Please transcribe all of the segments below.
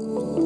Bom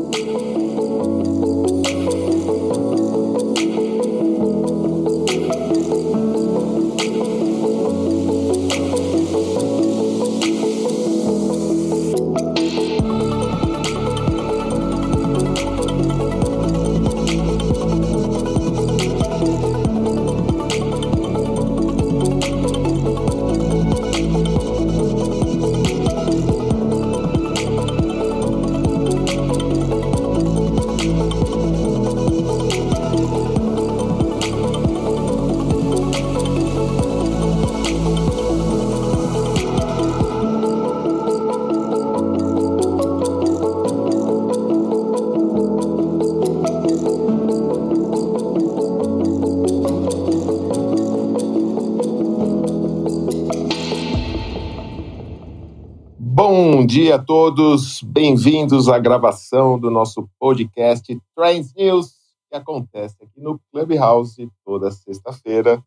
dia a todos, bem-vindos à gravação do nosso podcast Trends News, que acontece aqui no Clubhouse toda sexta-feira,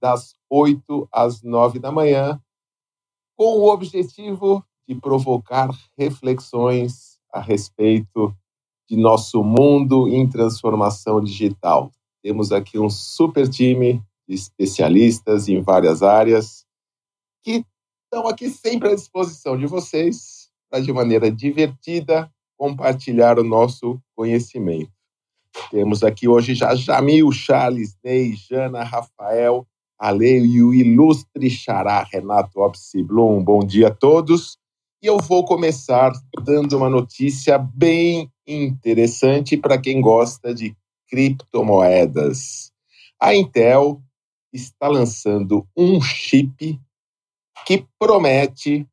das 8 às 9 da manhã, com o objetivo de provocar reflexões a respeito de nosso mundo em transformação digital. Temos aqui um super time de especialistas em várias áreas que estão aqui sempre à disposição de vocês para, de maneira divertida, compartilhar o nosso conhecimento. Temos aqui hoje já Jamil, Charles, Ney, Jana, Rafael, Ale e o ilustre xará Renato Opsi-Blum. Bom dia a todos. E eu vou começar dando uma notícia bem interessante para quem gosta de criptomoedas. A Intel está lançando um chip que promete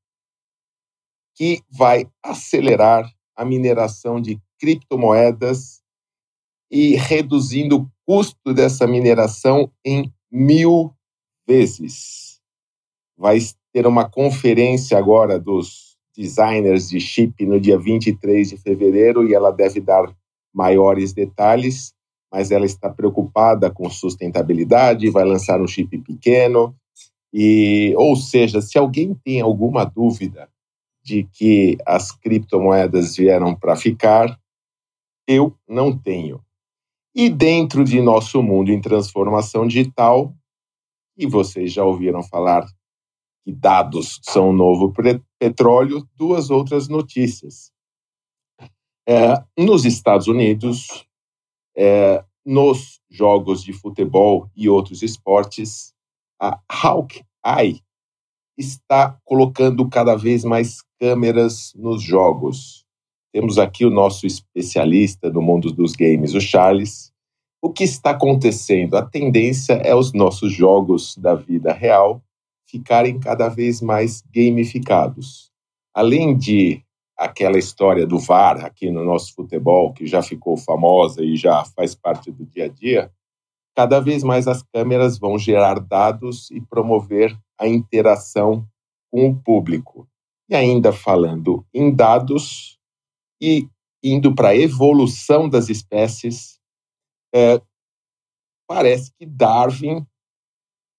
que vai acelerar a mineração de criptomoedas e reduzindo o custo dessa mineração em mil vezes. Vai ter uma conferência agora dos designers de chip no dia 23 de fevereiro e ela deve dar maiores detalhes, mas ela está preocupada com sustentabilidade, vai lançar um chip pequeno, e, ou seja, se alguém tem alguma dúvida de que as criptomoedas vieram para ficar, eu não tenho. E dentro de nosso mundo em transformação digital, e vocês já ouviram falar que dados são o novo petróleo, duas outras notícias. É, nos Estados Unidos, é, nos jogos de futebol e outros esportes, a Hawkeye está colocando cada vez mais câmeras nos jogos. Temos aqui o nosso especialista no mundo dos games, o Charles. O que está acontecendo? A tendência é os nossos jogos da vida real ficarem cada vez mais gamificados. Além de aquela história do VAR aqui no nosso futebol, que já ficou famosa e já faz parte do dia a dia, cada vez mais as câmeras vão gerar dados e promover a interação com o público. E ainda falando em dados e indo para a evolução das espécies, é, parece que Darwin,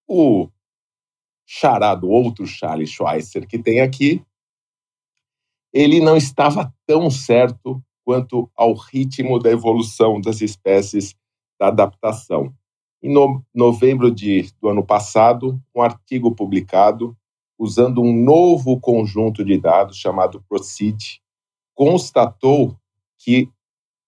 o charado outro Charles Schweitzer que tem aqui, ele não estava tão certo quanto ao ritmo da evolução das espécies da adaptação. Em no, novembro de, do ano passado, um artigo publicado usando um novo conjunto de dados chamado PROCEED constatou que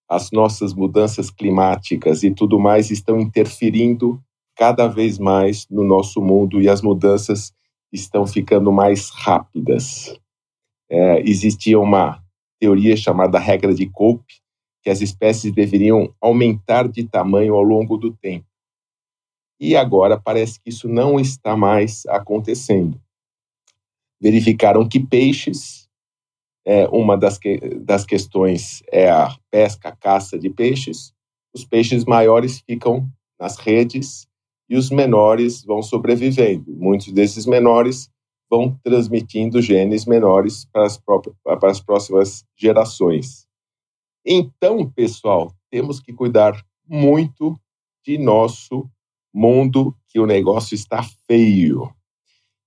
as nossas mudanças climáticas e tudo mais estão interferindo cada vez mais no nosso mundo e as mudanças estão ficando mais rápidas. É, existia uma teoria chamada regra de Cope, que as espécies deveriam aumentar de tamanho ao longo do tempo e agora parece que isso não está mais acontecendo. Verificaram que peixes, é, uma das, que, das questões é a pesca, a caça de peixes, os peixes maiores ficam nas redes e os menores vão sobrevivendo. Muitos desses menores vão transmitindo genes menores para as, próprias, para as próximas gerações. Então, pessoal, temos que cuidar muito de nosso mundo que o negócio está feio.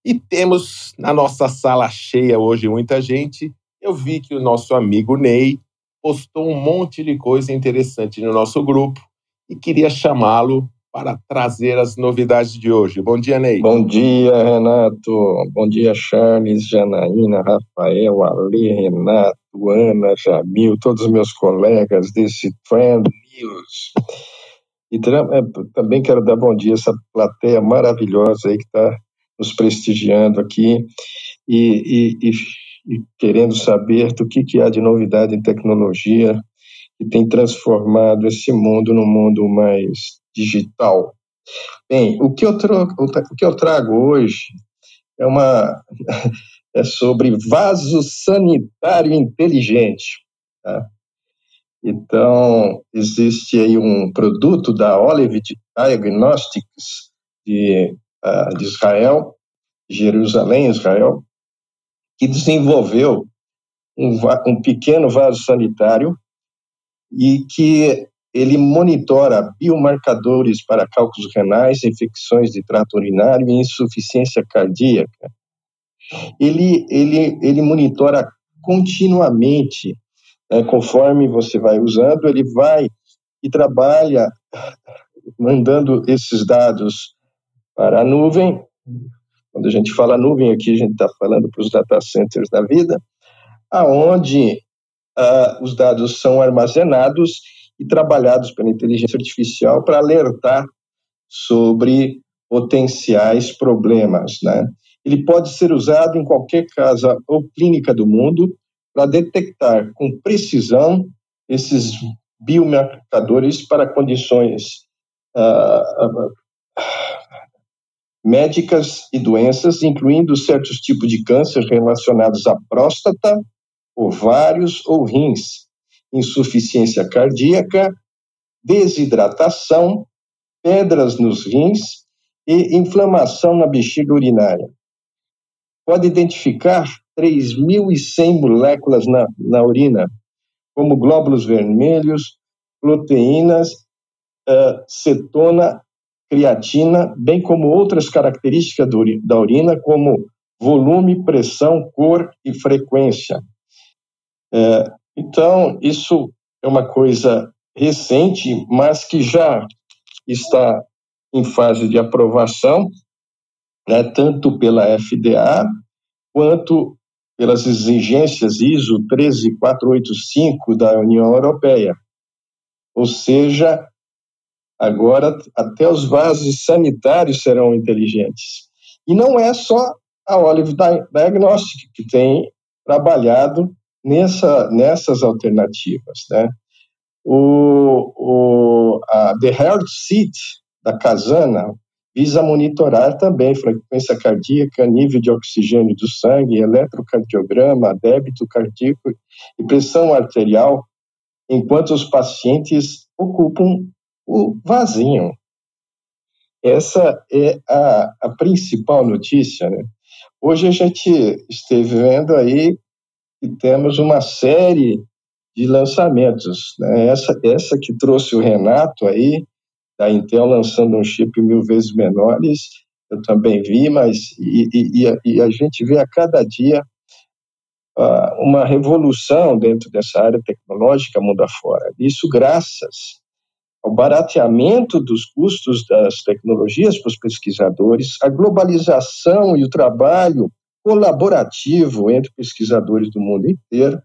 E temos na nossa sala cheia hoje muita gente. Eu vi que o nosso amigo Ney postou um monte de coisa interessante no nosso grupo e queria chamá-lo para trazer as novidades de hoje. Bom dia, Ney. Bom dia, Renato. Bom dia, Charles, Janaína, Rafael, Ali, Renato, Ana, Jamil, todos os meus colegas desse Trend News. E é, também quero dar bom dia a essa plateia maravilhosa aí que está nos prestigiando aqui e, e, e, querendo saber do que, que há de novidade em tecnologia que tem transformado esse mundo num mundo mais digital. Bem, o que eu, trago, o que eu trago hoje é uma é sobre vaso sanitário inteligente. Tá? Então, existe aí um produto da Olive Diagnostics de, uh, de Israel, Jerusalém, Israel, que desenvolveu um, um pequeno vaso sanitário e que ele monitora biomarcadores para cálculos renais, infecções de trato urinário e insuficiência cardíaca. Ele, ele, ele monitora continuamente é, conforme você vai usando, ele vai e trabalha mandando esses dados para a nuvem. Quando a gente fala nuvem aqui, a gente está falando para os data centers da vida, aonde uh, os dados são armazenados e trabalhados pela inteligência artificial para alertar sobre potenciais problemas, né? Ele pode ser usado em qualquer casa ou clínica do mundo para detectar com precisão esses biomarcadores para condições uh, médicas e doenças, incluindo certos tipos de câncer relacionados à próstata, ovários ou rins, insuficiência cardíaca, desidratação, pedras nos rins e inflamação na bexiga urinária. Pode identificar 3.100 moléculas na, na urina, como glóbulos vermelhos, proteínas, uh, cetona, creatina, bem como outras características da urina, como volume, pressão, cor e frequência. Uh, então, isso é uma coisa recente, mas que já está em fase de aprovação, né, tanto pela FDA quanto pelas exigências ISO 13485 da União Europeia. Ou seja, agora até os vasos sanitários serão inteligentes. E não é só a Olive Diagnostic que tem trabalhado nessa, nessas alternativas. Né? O, o, a The Heart Seat da Casana visa monitorar também frequência cardíaca, nível de oxigênio do sangue, eletrocardiograma, débito cardíaco e pressão arterial, enquanto os pacientes ocupam o vasinho. Essa é a, a principal notícia. Né? Hoje a gente esteve vendo aí que temos uma série de lançamentos. Né? Essa, essa que trouxe o Renato aí, da Intel lançando um chip mil vezes menores, eu também vi, mas e, e, e a gente vê a cada dia uh, uma revolução dentro dessa área tecnológica mundo afora. Isso graças ao barateamento dos custos das tecnologias para os pesquisadores, a globalização e o trabalho colaborativo entre pesquisadores do mundo inteiro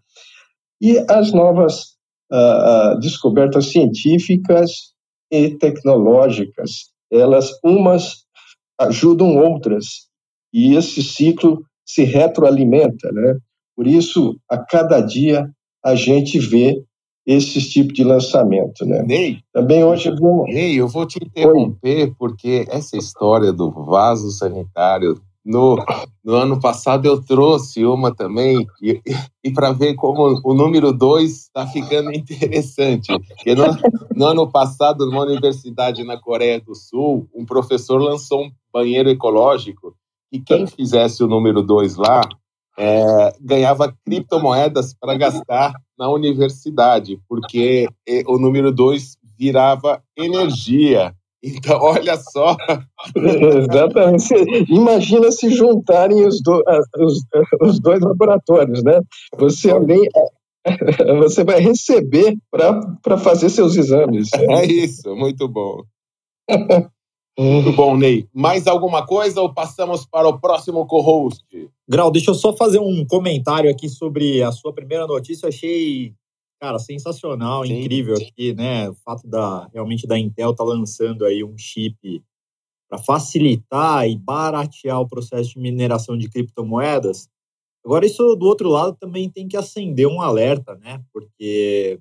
e as novas uh, descobertas científicas e tecnológicas. Elas, umas ajudam outras, e esse ciclo se retroalimenta, né? Por isso, a cada dia, a gente vê esses tipos de lançamento, né? Ney, Também hoje vamos... Ney, eu vou te interromper Oi. porque essa história do vaso sanitário no, no ano passado eu trouxe uma também, e, e para ver como o número dois está ficando interessante. No, no, ano passado, numa universidade na Coreia do Sul, um professor lançou um banheiro ecológico e quem fizesse o número dois lá é, ganhava criptomoedas para gastar na universidade, porque o número dois virava energia. Então, olha só. Exatamente. Imagina se juntarem os, do, os, os, dois laboratórios, né? Você alguém Você vai receber para fazer seus exames. É isso, muito bom. Muito bom, Ney. Mais alguma coisa ou passamos para o próximo co-host? Grau, deixa eu só fazer um comentário aqui sobre a sua primeira notícia. Eu achei, cara, sensacional, sim, incrível sim. aqui, né? O fato da realmente da Intel tá lançando aí um chip para facilitar e baratear o processo de mineração de criptomoedas. Agora, isso do outro lado também tem que acender um alerta, né? Porque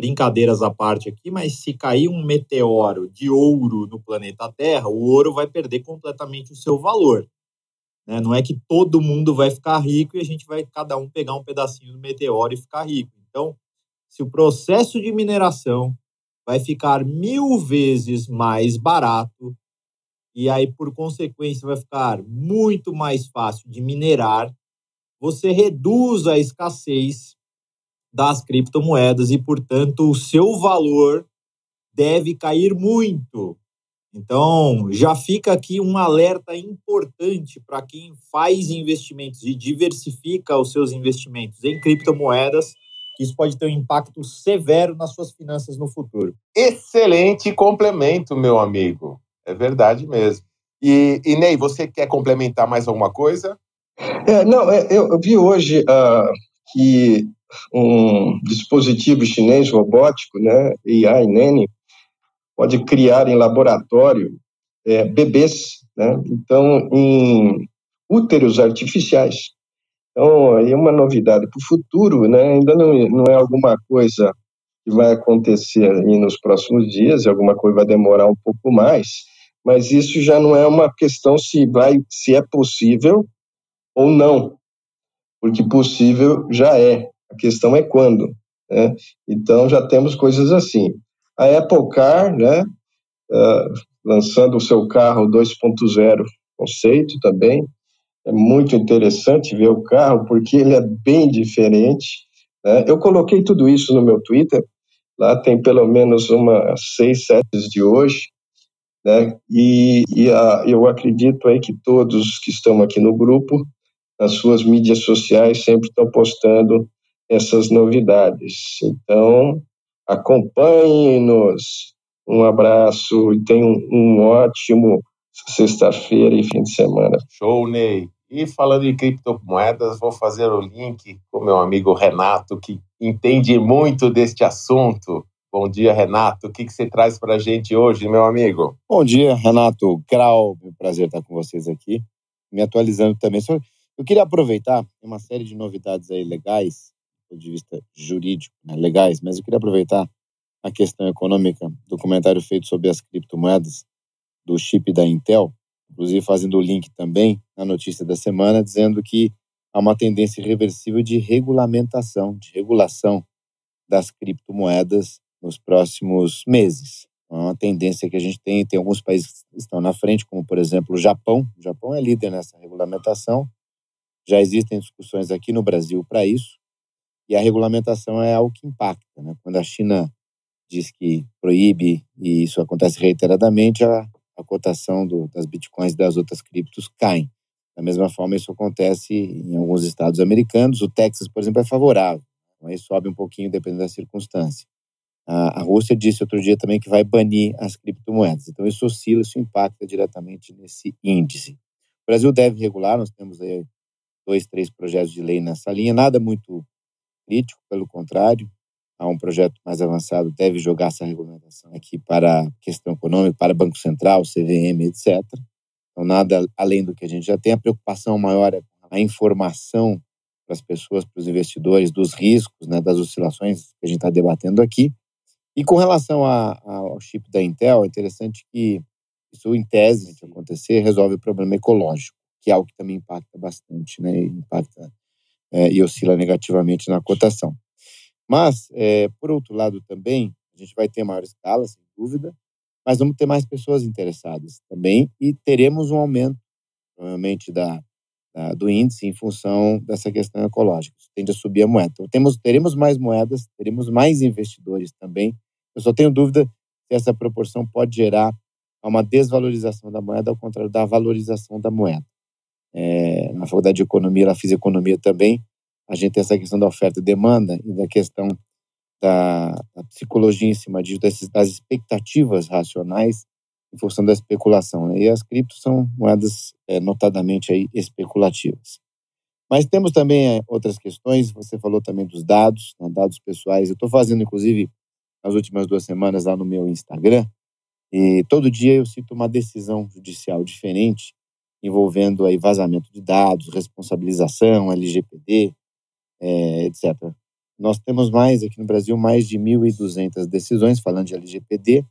brincadeiras à parte aqui, mas se cair um meteoro de ouro no planeta Terra, o ouro vai perder completamente o seu valor. Né? Não é que todo mundo vai ficar rico e a gente vai cada um pegar um pedacinho do meteoro e ficar rico. Então, se o processo de mineração vai ficar mil vezes mais barato e aí, por consequência, vai ficar muito mais fácil de minerar, você reduz a escassez das criptomoedas e, portanto, o seu valor deve cair muito. Então, já fica aqui um alerta importante para quem faz investimentos e diversifica os seus investimentos em criptomoedas, que isso pode ter um impacto severo nas suas finanças no futuro. Excelente complemento, meu amigo. É verdade mesmo. E, e Ney, você quer complementar mais alguma coisa? É, não, é, eu, vi hoje uh, que um dispositivo chinês robótico, né, AI Nene, pode criar em laboratório é, bebês, né, então em úteros artificiais. Então, é uma novidade para o futuro, né, ainda não, não é alguma coisa que vai acontecer aí nos próximos dias, alguma coisa vai demorar um pouco mais, mas isso já não é uma questão se vai, se é possível ou não, porque possível já é. A questão é quando. Né? Então, já temos coisas assim. A Apple Car, né, uh, lançando o seu carro 2.0 conceito também, é muito interessante ver o carro, porque ele é bem diferente. Né? Eu coloquei tudo isso no meu Twitter, lá tem pelo menos umas seis, sete de hoje, né? E, e a, eu acredito aí que todos que estão aqui no grupo, nas suas mídias sociais, sempre estão postando essas novidades. Então, acompanhe-nos. Um abraço e tenham um ótimo sexta-feira e fim de semana. Show, Ney. E falando em criptomoedas, vou fazer o link com meu amigo Renato, que entende muito deste assunto. Bom dia, Renato. O que, que você traz para a gente hoje, meu amigo? Bom dia, Renato Grau. É um prazer estar com vocês aqui. Me atualizando também. Eu queria aproveitar uma série de novidades aí legais ponto de vista jurídico, né, legais, mas eu queria aproveitar a questão econômica do comentário feito sobre as criptomoedas do chip da Intel, inclusive fazendo o link também na notícia da semana, dizendo que há uma tendência irreversível de regulamentação, de regulação das criptomoedas nos próximos meses. É uma tendência que a gente tem, tem alguns países que estão na frente, como por exemplo o Japão. O Japão é líder nessa regulamentação. Já existem discussões aqui no Brasil para isso. E a regulamentação é algo que impacta. Né? Quando a China diz que proíbe, e isso acontece reiteradamente, a, a cotação do, das bitcoins e das outras criptos cai. Da mesma forma, isso acontece em alguns estados americanos. O Texas, por exemplo, é favorável. Aí sobe um pouquinho, dependendo da circunstância. A, a Rússia disse outro dia também que vai banir as criptomoedas. Então, isso oscila, isso impacta diretamente nesse índice. O Brasil deve regular, nós temos aí dois, três projetos de lei nessa linha, nada muito crítico, pelo contrário, há um projeto mais avançado, deve jogar essa regulamentação aqui para questão econômica, para Banco Central, CVM, etc. Então, nada além do que a gente já tem. A preocupação maior é a informação para as pessoas, para os investidores, dos riscos, né, das oscilações que a gente está debatendo aqui. E com relação a, a, ao chip da Intel, é interessante que isso, em tese, de acontecer, resolve o problema ecológico, que é algo que também impacta bastante, né, impacta é, e oscila negativamente na cotação. Mas, é, por outro lado, também, a gente vai ter maior escala, sem dúvida, mas vamos ter mais pessoas interessadas também e teremos um aumento, provavelmente, da, da do índice em função dessa questão ecológica. Isso tende a subir a moeda. Então, temos, teremos mais moedas, teremos mais investidores também. Eu só tenho dúvida se essa proporção pode gerar uma desvalorização da moeda, ao contrário da valorização da moeda. É, na faculdade de economia, ela fiz economia também. a gente tem essa questão da oferta e demanda e da questão da, da psicologia em cima disso, das, das, expectativas racionais em função da especulação. Né? E as criptos são moedas é, notadamente aí especulativas. Mas temos também é, outras questões, você falou também dos dados, né, dados pessoais. Eu estou fazendo, inclusive, nas últimas duas semanas lá no meu Instagram, e todo dia eu cito uma decisão judicial diferente envolvendo aí vazamento de dados, responsabilização, LGPD, é, etc. Nós temos mais aqui no Brasil mais de 1.200 decisões falando de LGPD,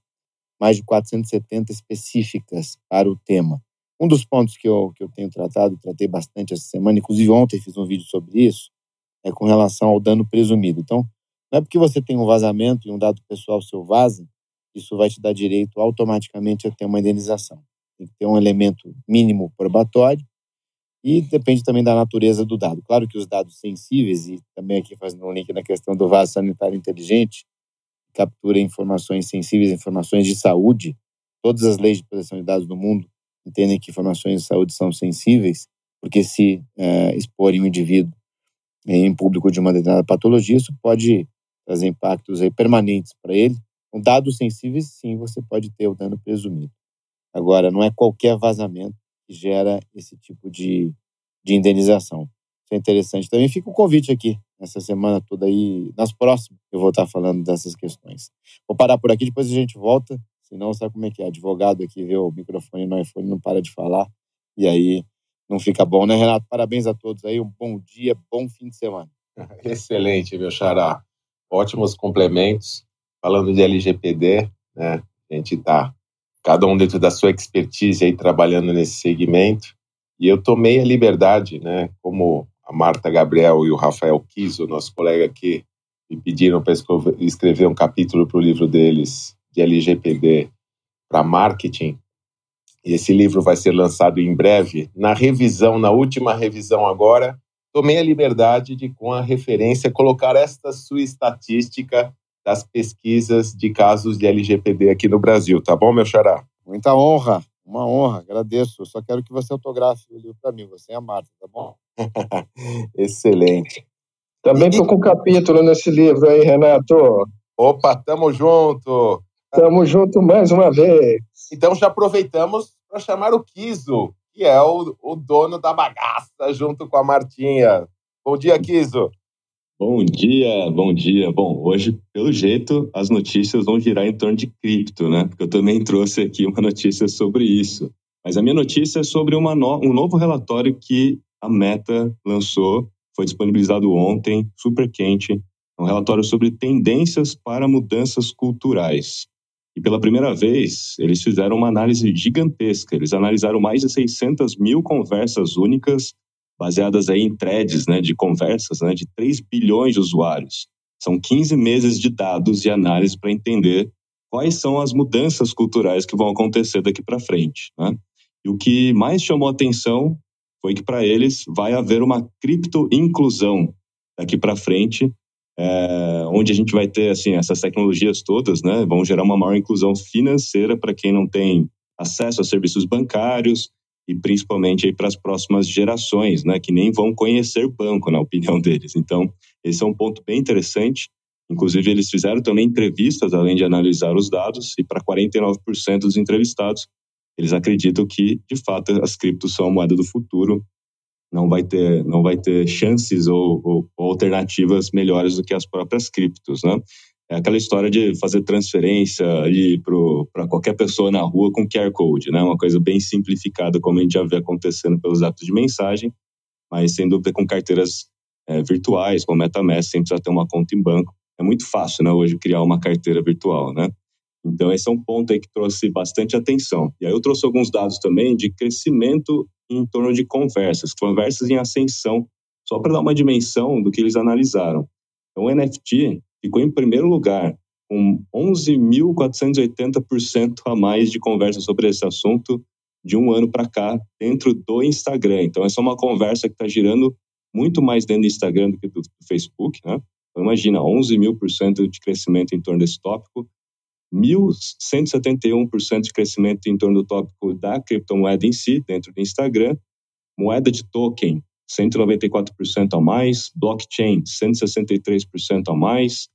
mais de 470 específicas para o tema. Um dos pontos que eu, que eu tenho tratado, tratei bastante essa semana, inclusive ontem fiz um vídeo sobre isso, é com relação ao dano presumido. Então, não é porque você tem um vazamento e um dado pessoal seu vaza, isso vai te dar direito automaticamente a ter uma indenização. Tem que ter um elemento mínimo probatório e depende também da natureza do dado. Claro que os dados sensíveis, e também aqui fazendo um link na questão do vaso sanitário inteligente, captura informações sensíveis, informações de saúde. Todas as leis de proteção de dados do mundo entendem que informações de saúde são sensíveis, porque se é, exporem um indivíduo em público de uma determinada patologia, isso pode trazer impactos permanentes para ele. Com dados sensíveis, sim, você pode ter o dano presumido. Agora, não é qualquer vazamento que gera esse tipo de, de indenização. Isso é interessante. Também fica o convite aqui, nessa semana toda aí, nas próximas, eu vou estar falando dessas questões. Vou parar por aqui, depois a gente volta, senão sabe como é que é, advogado aqui vê o microfone no iPhone, não para de falar, e aí não fica bom, né, Renato? Parabéns a todos aí, um bom dia, bom fim de semana. Excelente, meu xará. Ótimos complementos. Falando de LGPD, né, a gente está cada um dentro da sua expertise aí trabalhando nesse segmento. E eu tomei a liberdade, né, como a Marta Gabriel e o Rafael Kiso, nosso colega aqui, me pediram para escrever um capítulo para o livro deles de LGPD para marketing. E esse livro vai ser lançado em breve. Na revisão, na última revisão agora, tomei a liberdade de, com a referência, colocar esta sua estatística das pesquisas de casos de LGPD aqui no Brasil, tá bom, meu xará? Muita honra, uma honra, agradeço. Eu só quero que você autografe o livro para mim, você é a Marta, tá bom? Excelente. Também estou com um capítulo nesse livro aí, Renato. Opa, tamo junto. Tamo junto mais uma vez. Então já aproveitamos para chamar o Kiso, que é o, o dono da bagaça, junto com a Martinha. Bom dia, Kiso. Bom dia, bom dia. Bom, hoje, pelo jeito, as notícias vão girar em torno de cripto, né? Porque eu também trouxe aqui uma notícia sobre isso. Mas a minha notícia é sobre no... um novo relatório que a Meta lançou, foi disponibilizado ontem, super quente. É um relatório sobre tendências para mudanças culturais. E pela primeira vez, eles fizeram uma análise gigantesca. Eles analisaram mais de 600 mil conversas únicas baseadas aí em threads né, de conversas né, de 3 bilhões de usuários. São 15 meses de dados e análise para entender quais são as mudanças culturais que vão acontecer daqui para frente. Né? E o que mais chamou atenção foi que para eles vai haver uma cripto-inclusão daqui para frente, é, onde a gente vai ter assim essas tecnologias todas, né, vão gerar uma maior inclusão financeira para quem não tem acesso a serviços bancários, e principalmente aí para as próximas gerações, né, que nem vão conhecer banco, na opinião deles. Então, esse é um ponto bem interessante. Inclusive, eles fizeram também entrevistas, além de analisar os dados, e para 49% dos entrevistados, eles acreditam que, de fato, as criptos são a moeda do futuro, não vai ter, não vai ter chances ou, ou, ou alternativas melhores do que as próprias criptos, né? É aquela história de fazer transferência para qualquer pessoa na rua com QR Code, né? Uma coisa bem simplificada, como a gente já vê acontecendo pelos apps de mensagem, mas sem dúvida com carteiras é, virtuais, como MetaMask, sem precisar ter uma conta em banco. É muito fácil, né, hoje, criar uma carteira virtual, né? Então, esse é um ponto aí que trouxe bastante atenção. E aí eu trouxe alguns dados também de crescimento em torno de conversas, conversas em ascensão, só para dar uma dimensão do que eles analisaram. Então, o NFT ficou em primeiro lugar, com 11.480% a mais de conversa sobre esse assunto de um ano para cá dentro do Instagram. Então, essa é uma conversa que está girando muito mais dentro do Instagram do que do Facebook, né? Então, imagina, 11 mil por cento de crescimento em torno desse tópico, 1.171% de crescimento em torno do tópico da criptomoeda em si, dentro do Instagram, moeda de token, 194% a mais, blockchain, 163% a mais,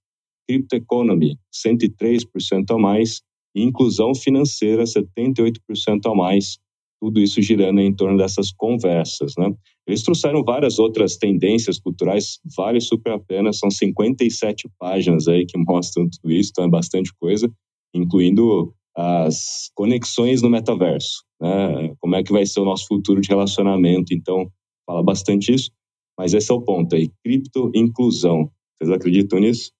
cryptoeconomy, 103% a mais, e inclusão financeira, 78% a mais, tudo isso girando em torno dessas conversas, né? Eles trouxeram várias outras tendências culturais, vale super a pena, são 57 páginas aí que mostram tudo isso, então é bastante coisa, incluindo as conexões no metaverso, né? Como é que vai ser o nosso futuro de relacionamento, então fala bastante isso, mas esse é o ponto aí, cripto inclusão. Vocês acreditam nisso?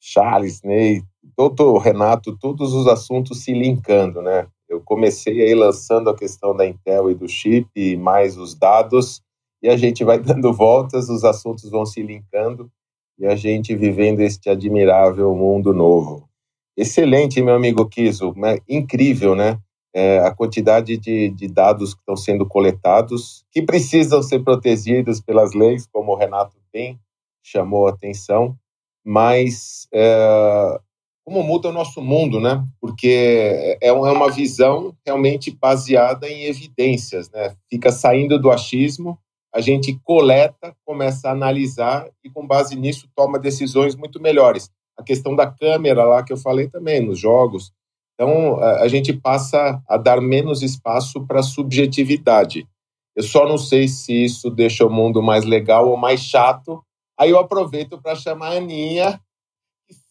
Charles, Ney, todo Renato, todos os assuntos se linkando, né? Eu comecei aí lançando a questão da Intel e do chip, e mais os dados, e a gente vai dando voltas, os assuntos vão se linkando, e a gente vivendo este admirável mundo novo. Excelente, meu amigo Kiso, né? incrível, né? É, a quantidade de, de dados que estão sendo coletados, que precisam ser protegidos pelas leis, como o Renato tem chamou a atenção, mas é, como muda o nosso mundo, né? Porque é, é uma visão realmente baseada em evidências, né? Fica saindo do achismo, a gente coleta, começa a analisar e com base nisso toma decisões muito melhores. A questão da câmera lá que eu falei também nos jogos. Então, a gente passa a dar menos espaço para subjetividade. Eu só não sei se isso deixa o mundo mais legal ou mais chato. Aí eu aproveito para chamar a Aninha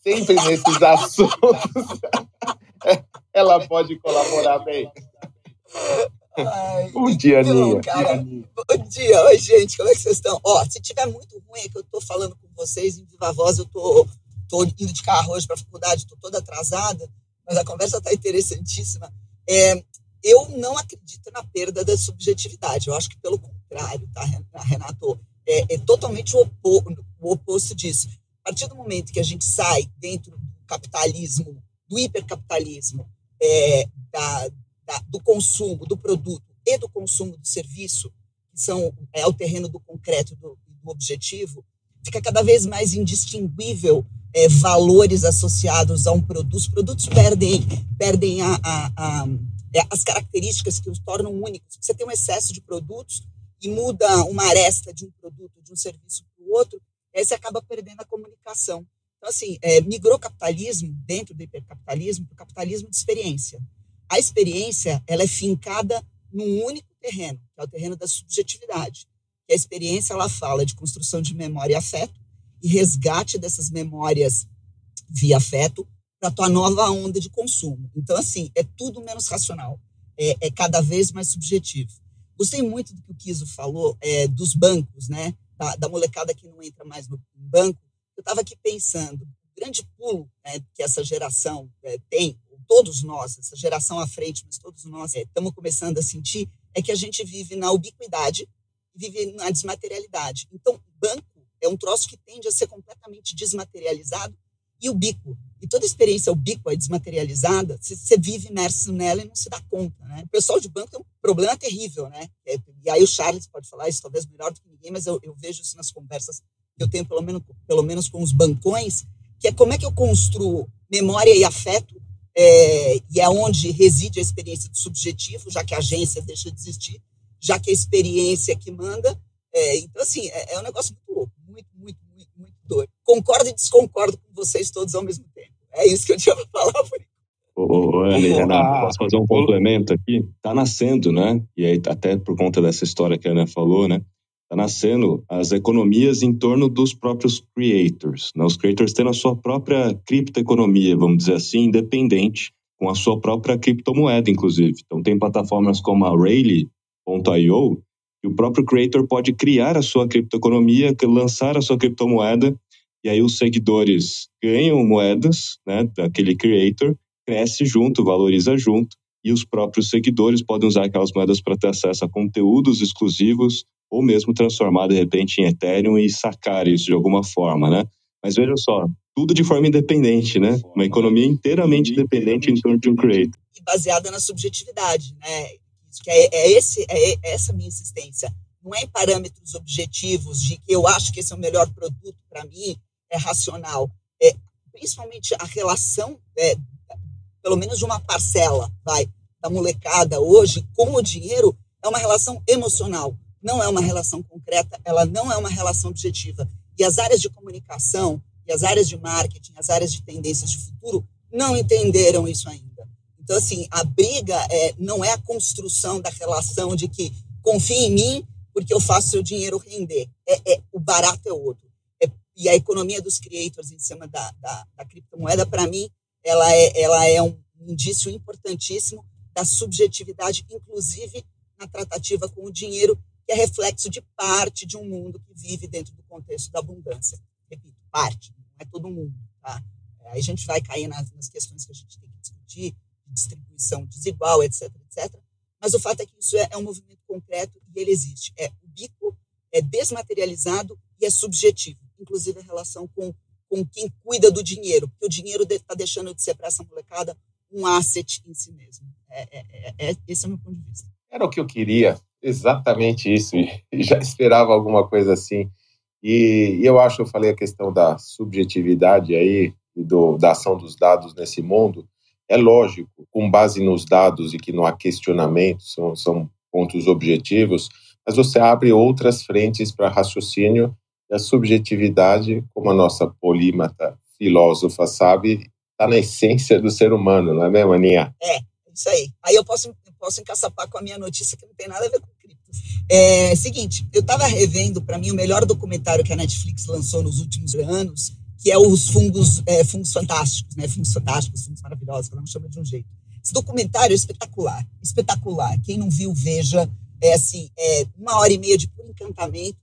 sempre nesses assuntos, ela pode colaborar bem. Ai, Bom dia, Aninha. Bom dia, oi gente, como é que vocês estão? Ó, se tiver muito ruim é que eu tô falando com vocês em viva voz, eu tô, tô indo de carro hoje para a faculdade, tô toda atrasada, mas a conversa tá interessantíssima. É, eu não acredito na perda da subjetividade, eu acho que pelo contrário, tá, Renato? É, é totalmente o, opo, o oposto disso. A partir do momento que a gente sai dentro do capitalismo, do hipercapitalismo, é, da, da, do consumo do produto e do consumo do serviço, que são é, o terreno do concreto do, do objetivo, fica cada vez mais indistinguível é, valores associados a um produto. Os produtos perdem, perdem a, a, a, é, as características que os tornam únicos. Você tem um excesso de produtos e muda uma aresta de um produto, de um serviço para o outro, aí você acaba perdendo a comunicação. Então, assim, é, migrou capitalismo, dentro do hipercapitalismo, para o capitalismo de experiência. A experiência, ela é fincada num único terreno, que é o terreno da subjetividade. E a experiência, ela fala de construção de memória e afeto, e resgate dessas memórias via afeto para a tua nova onda de consumo. Então, assim, é tudo menos racional. É, é cada vez mais subjetivo. Gostei muito do que o Kiso falou é, dos bancos, né? da, da molecada que não entra mais no banco, eu estava aqui pensando, o grande pulo né, que essa geração é, tem, todos nós, essa geração à frente, mas todos nós estamos é, começando a sentir, é que a gente vive na ubiquidade, vive na desmaterialidade. Então, banco é um troço que tende a ser completamente desmaterializado e ubíquo. E toda experiência ubíqua e desmaterializada, você vive imerso nela e não se dá conta. Né? O pessoal de banco tem um problema terrível. Né? É, e aí o Charles pode falar isso talvez melhor do que ninguém, mas eu, eu vejo isso nas conversas que eu tenho, pelo menos, pelo menos com os bancões, que é como é que eu construo memória e afeto, é, e é onde reside a experiência do subjetivo, já que a agência deixa de existir, já que a experiência é que manda. É, então, assim, é, é um negócio muito louco, muito, muito, muito, muito doido. Concordo e desconcordo com vocês todos ao mesmo tempo. É isso que eu tinha para falar por. Ô, Anne, Renato, posso fazer um complemento aqui? Tá nascendo, né? E aí, até por conta dessa história que a Ana falou, né? Tá nascendo as economias em torno dos próprios creators. Né? Os creators tendo a sua própria criptoeconomia, vamos dizer assim, independente, com a sua própria criptomoeda, inclusive. Então, tem plataformas como a Rayleigh.io, que o próprio creator pode criar a sua criptoeconomia, lançar a sua criptomoeda e aí os seguidores ganham moedas, né, daquele creator, cresce junto, valoriza junto, e os próprios seguidores podem usar aquelas moedas para ter acesso a conteúdos exclusivos ou mesmo transformar de repente em Ethereum e sacar isso de alguma forma, né? Mas veja só, tudo de forma independente, né? Uma economia inteiramente independente em torno de um creator. E baseada na subjetividade, né? Que é, é, esse, é essa minha insistência. Não é em parâmetros objetivos de que eu acho que esse é o melhor produto para mim, é racional. É, principalmente a relação, é, pelo menos de uma parcela, vai, da molecada hoje com o dinheiro, é uma relação emocional. não é uma relação concreta, ela não é uma relação objetiva. E as áreas de comunicação, e as áreas de marketing, as áreas de tendências de futuro, não entenderam isso ainda. Então, assim, a briga é, não é a construção da relação de que confie em mim porque eu faço seu dinheiro render. É, é o barato é outro. É, e a economia dos creators em cima da, da, da criptomoeda, para mim, ela é, ela é um indício importantíssimo da subjetividade, inclusive na tratativa com o dinheiro, que é reflexo de parte de um mundo que vive dentro do contexto da abundância. Repito, parte, não é todo mundo. Tá? Aí a gente vai cair nas, nas questões que a gente tem que discutir, distribuição desigual, etc, etc. Mas o fato é que isso é, é um movimento concreto e ele existe. É ubico, é desmaterializado e é subjetivo, inclusive a relação com, com quem cuida do dinheiro, porque o dinheiro está deixando de ser para essa molecada um asset em si mesmo. É, é, é, é, esse é o meu ponto de vista. Era o que eu queria, exatamente isso, e já esperava alguma coisa assim. E, e eu acho, eu falei a questão da subjetividade aí, e do, da ação dos dados nesse mundo, é lógico, com base nos dados e que não há questionamento, são, são pontos objetivos, mas você abre outras frentes para raciocínio e a subjetividade, como a nossa polímata filósofa sabe, está na essência do ser humano, não é mesmo, Aninha? É, isso aí. Aí eu posso, posso encaçapar com a minha notícia que não tem nada a ver com cripto. É seguinte, eu estava revendo, para mim, o melhor documentário que a Netflix lançou nos últimos anos, que é os fungos, é, fungos fantásticos, né? Fungos fantásticos, fungos maravilhosos, cada um chama de um jeito. Esse documentário é espetacular, espetacular. Quem não viu, veja. É assim, é uma hora e meia de puro encantamento.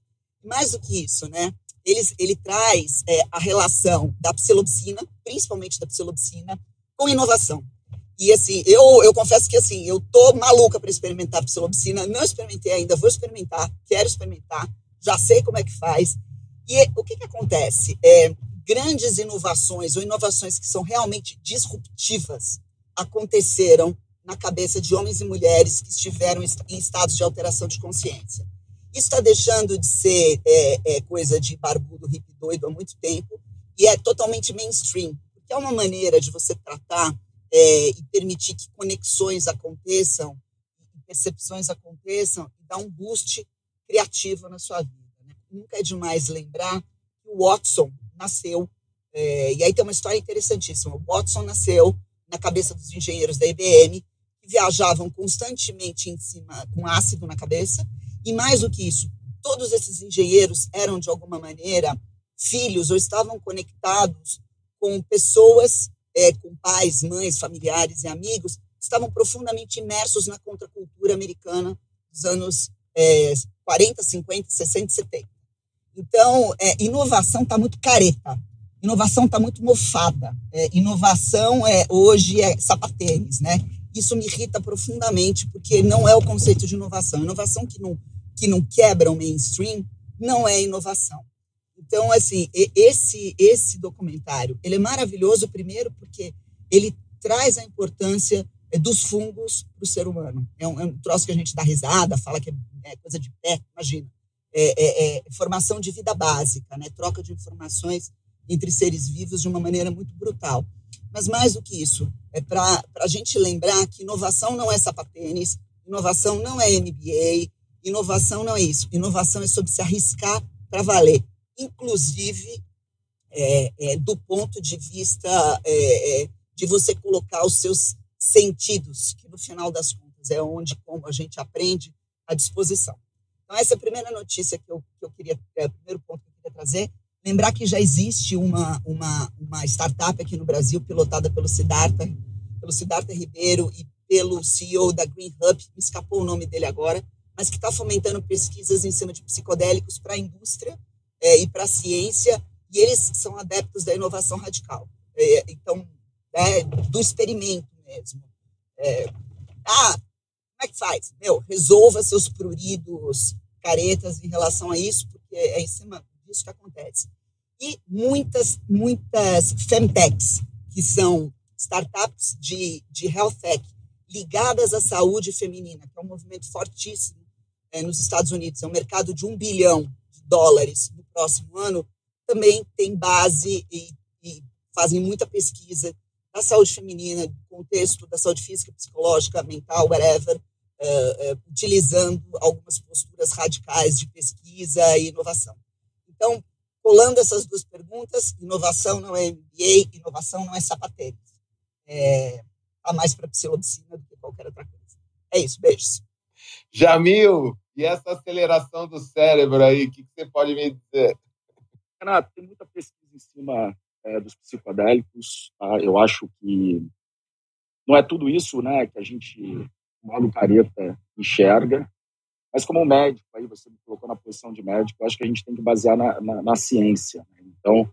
Mais do que isso, né? Ele, ele traz é, a relação da psilocibina, principalmente da psilocibina, com inovação. E assim, eu, eu confesso que assim, eu tô maluca para experimentar psilocibina, não experimentei ainda, vou experimentar, quero experimentar, já sei como é que faz. E o que, que acontece? É, grandes inovações ou inovações que são realmente disruptivas aconteceram na cabeça de homens e mulheres que estiveram em estados de alteração de consciência. Isso está deixando de ser é, é, coisa de barbudo, hippie doido há muito tempo e é totalmente mainstream, porque é uma maneira de você tratar é, e permitir que conexões aconteçam, percepções aconteçam e dar um boost criativo na sua vida. Né? Nunca é demais lembrar que o Watson, nasceu, é, e aí tem uma história interessantíssima. O Watson nasceu na cabeça dos engenheiros da IBM, que viajavam constantemente em cima com ácido na cabeça, e mais do que isso, todos esses engenheiros eram, de alguma maneira, filhos ou estavam conectados com pessoas, é, com pais, mães, familiares e amigos, estavam profundamente imersos na contracultura americana dos anos é, 40, 50, 60 e 70. Então, é, inovação está muito careta. Inovação está muito mofada. É, inovação é hoje é sapatênis, né? Isso me irrita profundamente porque não é o conceito de inovação. Inovação que não que não quebra o mainstream não é inovação. Então, assim, esse esse documentário ele é maravilhoso primeiro porque ele traz a importância é, dos fungos para o ser humano. É um, é um troço que a gente dá risada, fala que é, é coisa de pé, imagina é, é, é, formação de vida básica, né? troca de informações entre seres vivos de uma maneira muito brutal. Mas mais do que isso, é para a gente lembrar que inovação não é sapatênis, inovação não é MBA, inovação não é isso. Inovação é sobre se arriscar para valer, inclusive é, é, do ponto de vista é, é, de você colocar os seus sentidos, que no final das contas é onde como a gente aprende à disposição. Então, essa é a primeira notícia que eu, que eu queria, é, primeiro ponto que eu queria trazer. Lembrar que já existe uma, uma, uma startup aqui no Brasil, pilotada pelo Siddhartha, pelo Siddhartha Ribeiro e pelo CEO da Green Hub, me escapou o nome dele agora, mas que está fomentando pesquisas em cima de psicodélicos para a indústria é, e para a ciência, e eles são adeptos da inovação radical. É, então, é, do experimento mesmo. É, ah, como é que faz? Meu, resolva seus pruridos caretas em relação a isso, porque é em cima disso que acontece. E muitas, muitas femtechs, que são startups de, de health tech ligadas à saúde feminina, que é um movimento fortíssimo é, nos Estados Unidos, é um mercado de um bilhão de dólares no próximo ano, também tem base e, e fazem muita pesquisa da saúde feminina, contexto da saúde física, psicológica, mental, whatever, uh, uh, utilizando algumas posturas radicais de pesquisa e inovação. Então, colando essas duas perguntas, inovação não é MBA, inovação não é sapatênis. É, tá mais para psilocibina do que qualquer outra coisa. É isso, beijos. Jamil, e essa aceleração do cérebro aí, o que, que, você pode me dizer? Renato, tem muita pesquisa em cima é, dos psicodélicos. Tá? Eu acho que não é tudo isso né, que a gente, modo careta, enxerga. Mas como médico, aí você me colocou na posição de médico, eu acho que a gente tem que basear na, na, na ciência. Né? Então,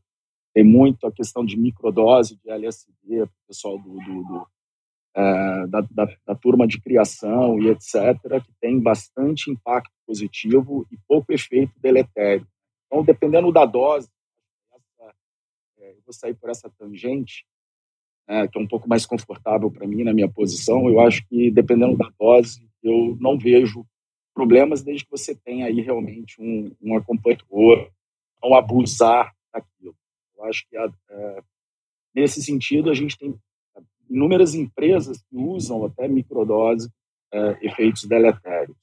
tem muito a questão de microdose de LSD, o pessoal do, do, do é, da, da, da, turma de criação e etc., que tem bastante impacto positivo e pouco efeito deletério. Então, dependendo da dose, é, eu vou sair por essa tangente, é, que é um pouco mais confortável para mim na minha posição. Eu acho que, dependendo da dose, eu não vejo problemas desde que você tenha aí realmente um, um acompanhador, não abusar daquilo. Eu acho que, é, nesse sentido, a gente tem inúmeras empresas que usam até microdose é, efeitos deletérios.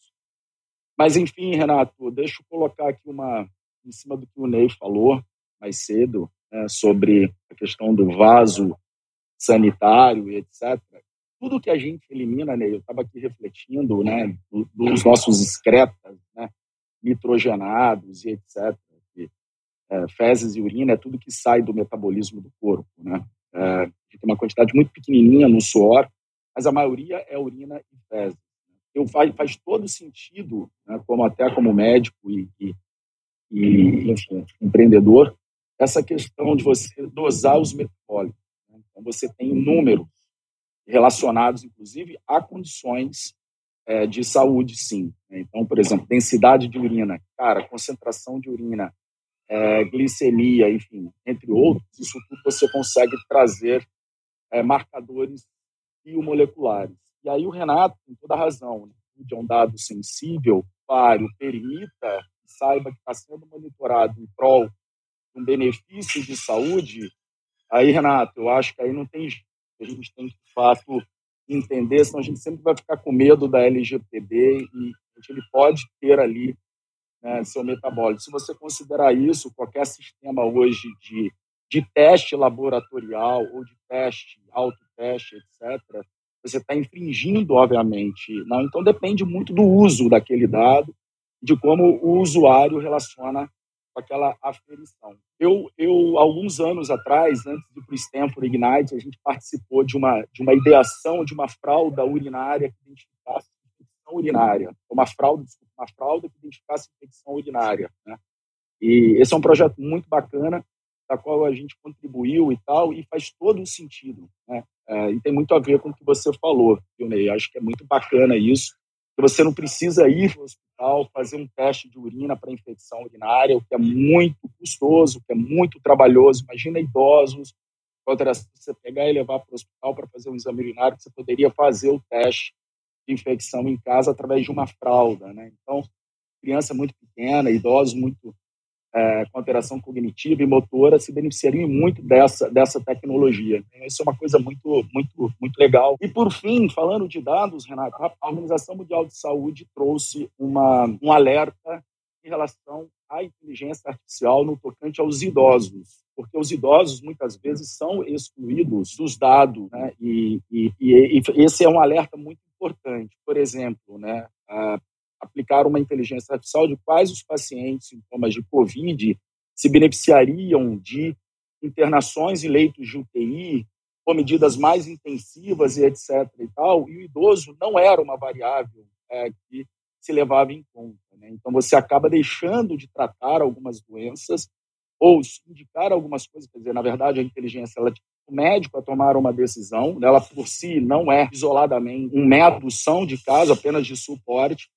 Mas, enfim, Renato, deixa eu colocar aqui uma, em cima do que o Ney falou mais cedo, né, sobre a questão do vaso sanitário etc. Tudo que a gente elimina, Ney, eu estava aqui refletindo, né, dos nossos excretas, né, nitrogenados e etc. É, fezes e urina é tudo que sai do metabolismo do corpo, né? É, tem uma quantidade muito pequenininha no suor, mas a maioria é urina e fezes. Eu, faz, faz todo sentido, né, como até como médico e, e, e enfim, empreendedor, essa questão de você dosar os metabólicos. Então, você tem números relacionados, inclusive, a condições é, de saúde, sim. Né? Então, por exemplo, densidade de urina, cara, concentração de urina, é, glicemia, enfim, entre outros, isso tudo você consegue trazer é, marcadores biomoleculares. E aí o Renato tem toda razão, né? de um dado sensível, claro, permita, saiba que está sendo monitorado em prol de um benefício de saúde, aí, Renato, eu acho que aí não tem jeito. A gente tem que, de fato, entender, senão a gente sempre vai ficar com medo da LGPD e ele pode ter ali né, seu metabólico. Se você considerar isso, qualquer sistema hoje de, de teste laboratorial ou de teste, autoteste, etc., você está infringindo, obviamente. Não, então depende muito do uso daquele dado, de como o usuário relaciona com aquela aferição. Eu, eu alguns anos atrás, antes do para o Stanford Ignite, a gente participou de uma, de uma ideação de uma fralda urinária que identificasse infecção urinária, uma fralda, uma fralda que identificasse infecção urinária. Né? E esse é um projeto muito bacana, da qual a gente contribuiu e tal, e faz todo o sentido. Né? É, e tem muito a ver com o que você falou, Ney? Acho que é muito bacana isso, você não precisa ir para fazer um teste de urina para infecção urinária, o que é muito custoso, o que é muito trabalhoso. Imagina idosos, você pegar e levar para o hospital para fazer um exame urinário, você poderia fazer o teste de infecção em casa através de uma fralda, né? Então, criança muito pequena, idosos muito é, com alteração cognitiva e motora se beneficiariam muito dessa, dessa tecnologia. Isso é uma coisa muito, muito, muito legal. E, por fim, falando de dados, Renato, a Organização Mundial de Saúde trouxe uma, um alerta em relação à inteligência artificial no tocante aos idosos, porque os idosos muitas vezes são excluídos dos dados, né? e, e, e, e esse é um alerta muito importante. Por exemplo, né, aplicar uma inteligência artificial de quais os pacientes sintomas de Covid se beneficiariam de internações e leitos de UTI com medidas mais intensivas e etc. e tal, e o idoso não era uma variável é, que se levava em conta. Né? Então, você acaba deixando de tratar algumas doenças ou indicar algumas coisas, quer dizer, na verdade, a inteligência, ela, o médico a tomar uma decisão, ela por si não é isoladamente um método são de caso, apenas de suporte,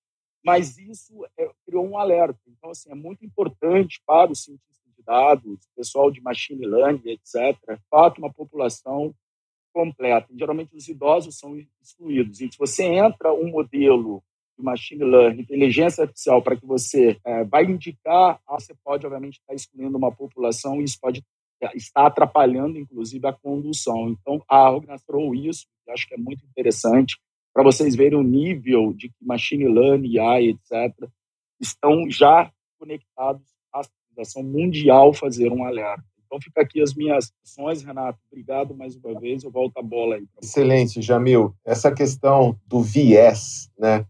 mas isso é, criou um alerta. Então, assim, é muito importante para os cientistas de dados, pessoal de machine learning, etc., fato uma população completa. geralmente, os idosos são excluídos. E se você entra um modelo de machine learning, inteligência artificial, para que você é, vai indicar, ah, você pode, obviamente, estar excluindo uma população e isso pode é, estar atrapalhando, inclusive, a condução. Então, a organização isso, acho que é muito interessante, para vocês verem o nível de machine learning, AI, etc., estão já conectados à civilização mundial fazer um alerta. Então fica aqui as minhas ações, Renato. Obrigado mais uma vez. Eu volto a bola aí. Excelente, Jamil. Essa questão do viés, né?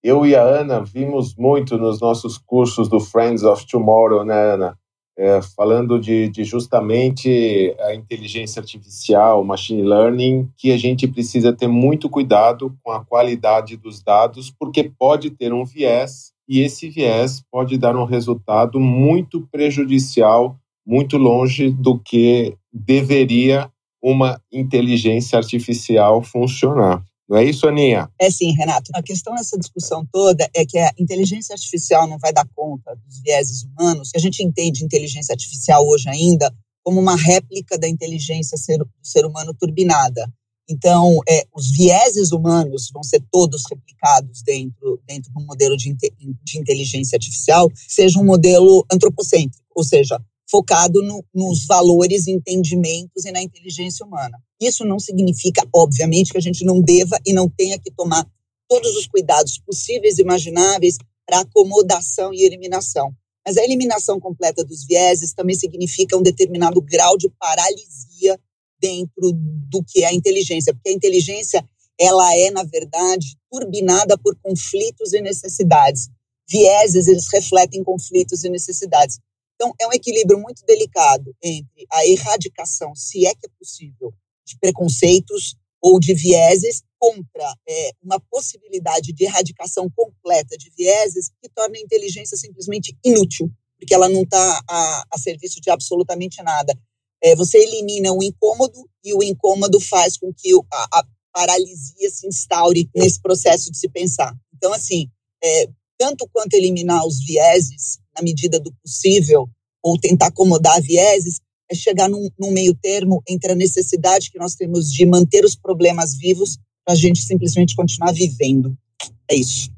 Eu e a Ana vimos muito nos nossos cursos do Friends of Tomorrow, né, Ana? É, falando de, de, justamente a inteligência artificial, machine learning, que a gente precisa ter muito cuidado com a qualidade dos dados, porque pode ter um viés e esse viés pode dar um resultado muito prejudicial, muito longe do que deveria uma inteligência artificial funcionar. Não é isso, Aninha? É sim, Renato. A questão nessa discussão toda é que a inteligência artificial não vai dar conta dos vieses humanos. A gente entende inteligência artificial hoje ainda como uma réplica da inteligência ser, do ser humano turbinada. Então, é, os vieses humanos vão ser todos replicados dentro, dentro de um modelo de, de inteligência artificial, seja um modelo antropocêntrico, ou seja, focado no, nos valores, entendimentos e na inteligência humana. Isso não significa, obviamente, que a gente não deva e não tenha que tomar todos os cuidados possíveis e imagináveis para acomodação e eliminação. Mas a eliminação completa dos vieses também significa um determinado grau de paralisia dentro do que é a inteligência, porque a inteligência ela é na verdade turbinada por conflitos e necessidades. Vieses eles refletem conflitos e necessidades. Então é um equilíbrio muito delicado entre a erradicação, se é que é possível, de preconceitos ou de vieses contra é, uma possibilidade de erradicação completa de vieses que torna a inteligência simplesmente inútil, porque ela não está a, a serviço de absolutamente nada. É, você elimina o incômodo e o incômodo faz com que a, a paralisia se instaure nesse processo de se pensar. Então, assim, é, tanto quanto eliminar os vieses na medida do possível ou tentar acomodar vieses, é chegar num, num meio termo entre a necessidade que nós temos de manter os problemas vivos para a gente simplesmente continuar vivendo. É isso.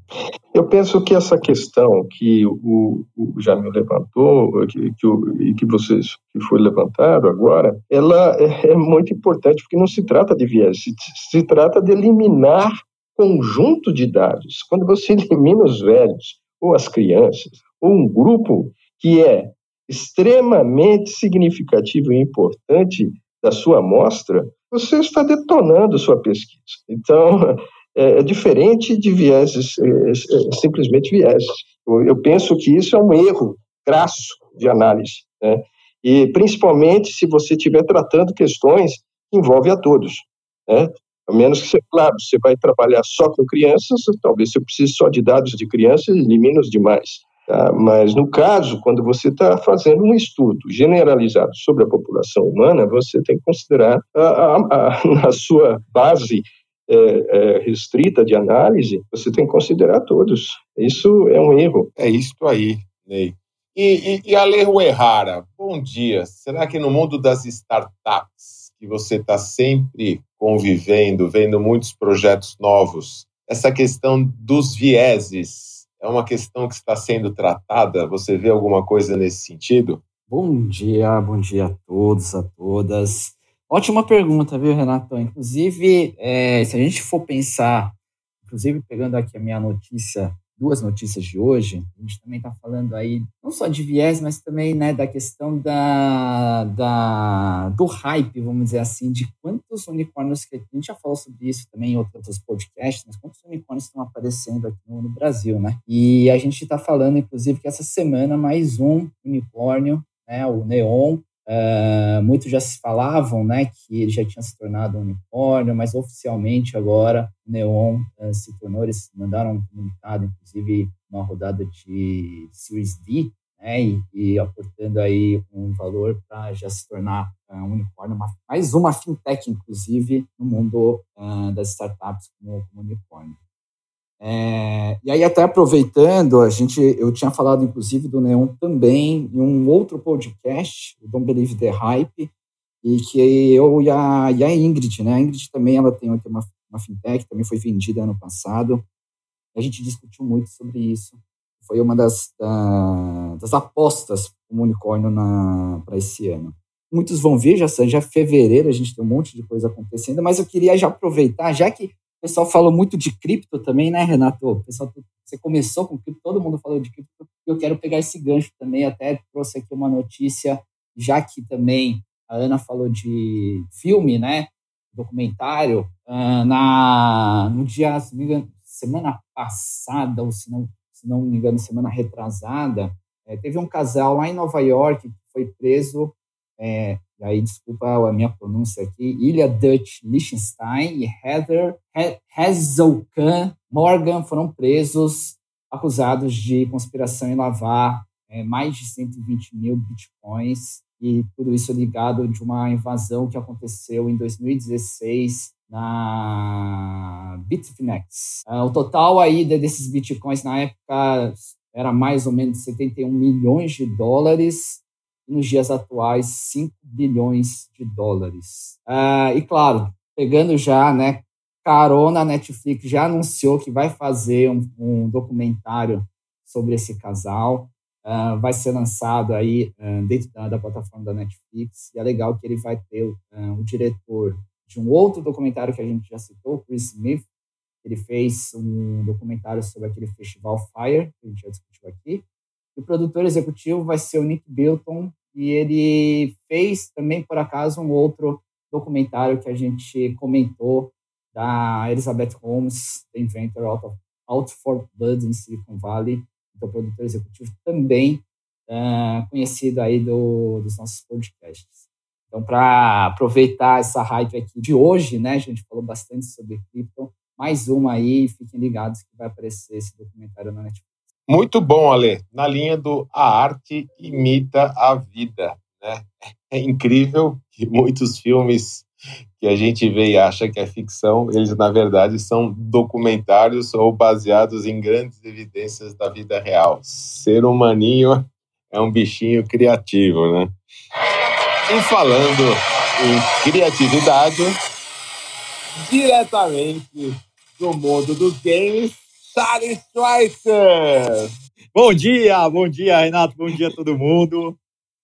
Eu penso que essa questão que o, o Jamil levantou, que, que, o, que vocês que foi levantado agora, ela é, é muito importante porque não se trata de viés, se, se trata de eliminar conjunto de dados. Quando você elimina os velhos ou as crianças ou um grupo que é extremamente significativo e importante da sua amostra, você está detonando sua pesquisa. Então, é, é diferente de vieses, é, é, é, simplesmente vieses. Eu, eu, penso que isso é um erro crasso de análise, né? e principalmente se você estiver tratando questões que envolvem a todos. Né? A menos que, claro, você vai trabalhar só com crianças, talvez você precise só de dados de crianças e elimine os demais. Tá? Mas, no caso, quando você está fazendo um estudo generalizado sobre a população humana, você tem que considerar, na sua base é, é, restrita de análise, você tem que considerar todos. Isso é um erro. É isso aí, Ney. E, e, e Errara, bom dia. Será que no mundo das startups, que você está sempre convivendo, vendo muitos projetos novos, essa questão dos vieses é uma questão que está sendo tratada? Você vê alguma coisa nesse sentido? Bom dia, bom dia a todos, a todas. Ótima pergunta, viu, Renato? Inclusive, é, se a gente for pensar, inclusive pegando aqui a minha notícia duas notícias de hoje, a gente também está falando aí não só de viés, mas também né, da questão da, da, do hype, vamos dizer assim, de quantos unicórnios que a gente já falou sobre isso também em outros podcasts, mas quantos unicórnios estão aparecendo aqui no, no Brasil, né? E a gente está falando, inclusive, que essa semana mais um unicórnio, né, o Neon, Uh, muitos já se falavam né, que ele já tinha se tornado um unicórnio, mas oficialmente agora o Neon uh, se tornou, eles mandaram um comunicado, inclusive uma rodada de Series D, né, e, e aportando aí um valor para já se tornar uh, um unicórnio, uma, mais uma fintech, inclusive, no mundo das startups como, como unicórnio. É, e aí, até aproveitando, a gente, eu tinha falado, inclusive, do Neon também em um outro podcast, o Don't Believe the Hype, e que eu e a, e a Ingrid, né? A Ingrid também ela tem uma, uma fintech, também foi vendida ano passado. A gente discutiu muito sobre isso. Foi uma das, da, das apostas como unicórnio para esse ano. Muitos vão ver, já, já é fevereiro, a gente tem um monte de coisa acontecendo, mas eu queria já aproveitar, já que O pessoal falou muito de cripto também, né, Renato? Pessoal, você começou com cripto, todo mundo falou de cripto. Eu quero pegar esse gancho também, até trouxe aqui uma notícia, já que também a Ana falou de filme, né? Documentário. Uh, na, no dia, se não me engano, semana passada, ou se não, se não me engano, semana retrasada, é, teve um casal lá em Nova York que foi preso é, e aí desculpa a minha pronúncia aqui, Ilha Dutch Liechtenstein e Heather Hazelkan Morgan foram presos, acusados de conspiração em lavar é, mais de 120 mil bitcoins, e tudo isso ligado de uma invasão que aconteceu em 2016 na Bitfinex. Uh, o total aí desses bitcoins na época era mais ou menos 71 milhões de dólares, nos dias atuais 5 bilhões de dólares. Ah, e claro, pegando já, né, carona, a Netflix já anunciou que vai fazer um, um documentário sobre esse casal. Uh, vai ser lançado aí uh, dentro da, da, plataforma da Netflix. E é legal que ele vai ter uh, o diretor de um outro documentário que a gente já citou, Chris Smith. Ele fez um documentário sobre aquele festival Fire, que a gente já discutiu aqui. O produtor executivo vai ser o Nick Bilton, e ele fez também, por acaso, um outro documentário que a gente comentou da Elizabeth Holmes, The Inventor Out, of, Out for Blood em Silicon Valley, então produtor executivo também uh, conhecido aí do, dos nossos podcasts. Então, para aproveitar essa hype aqui de hoje, né, a gente falou bastante sobre cripto, mais uma aí, fiquem ligados que vai aparecer esse documentário na Netflix. Muito bom, Ale. Na linha do a arte imita a vida, né? É incrível que muitos filmes que a gente vê e acha que é ficção, eles na verdade são documentários ou baseados em grandes evidências da vida real. Ser humaninho é um bichinho criativo, né? E falando em criatividade, diretamente do mundo dos games, Thales Schweitzer. Bom dia, bom dia, Renato, bom dia a todo mundo.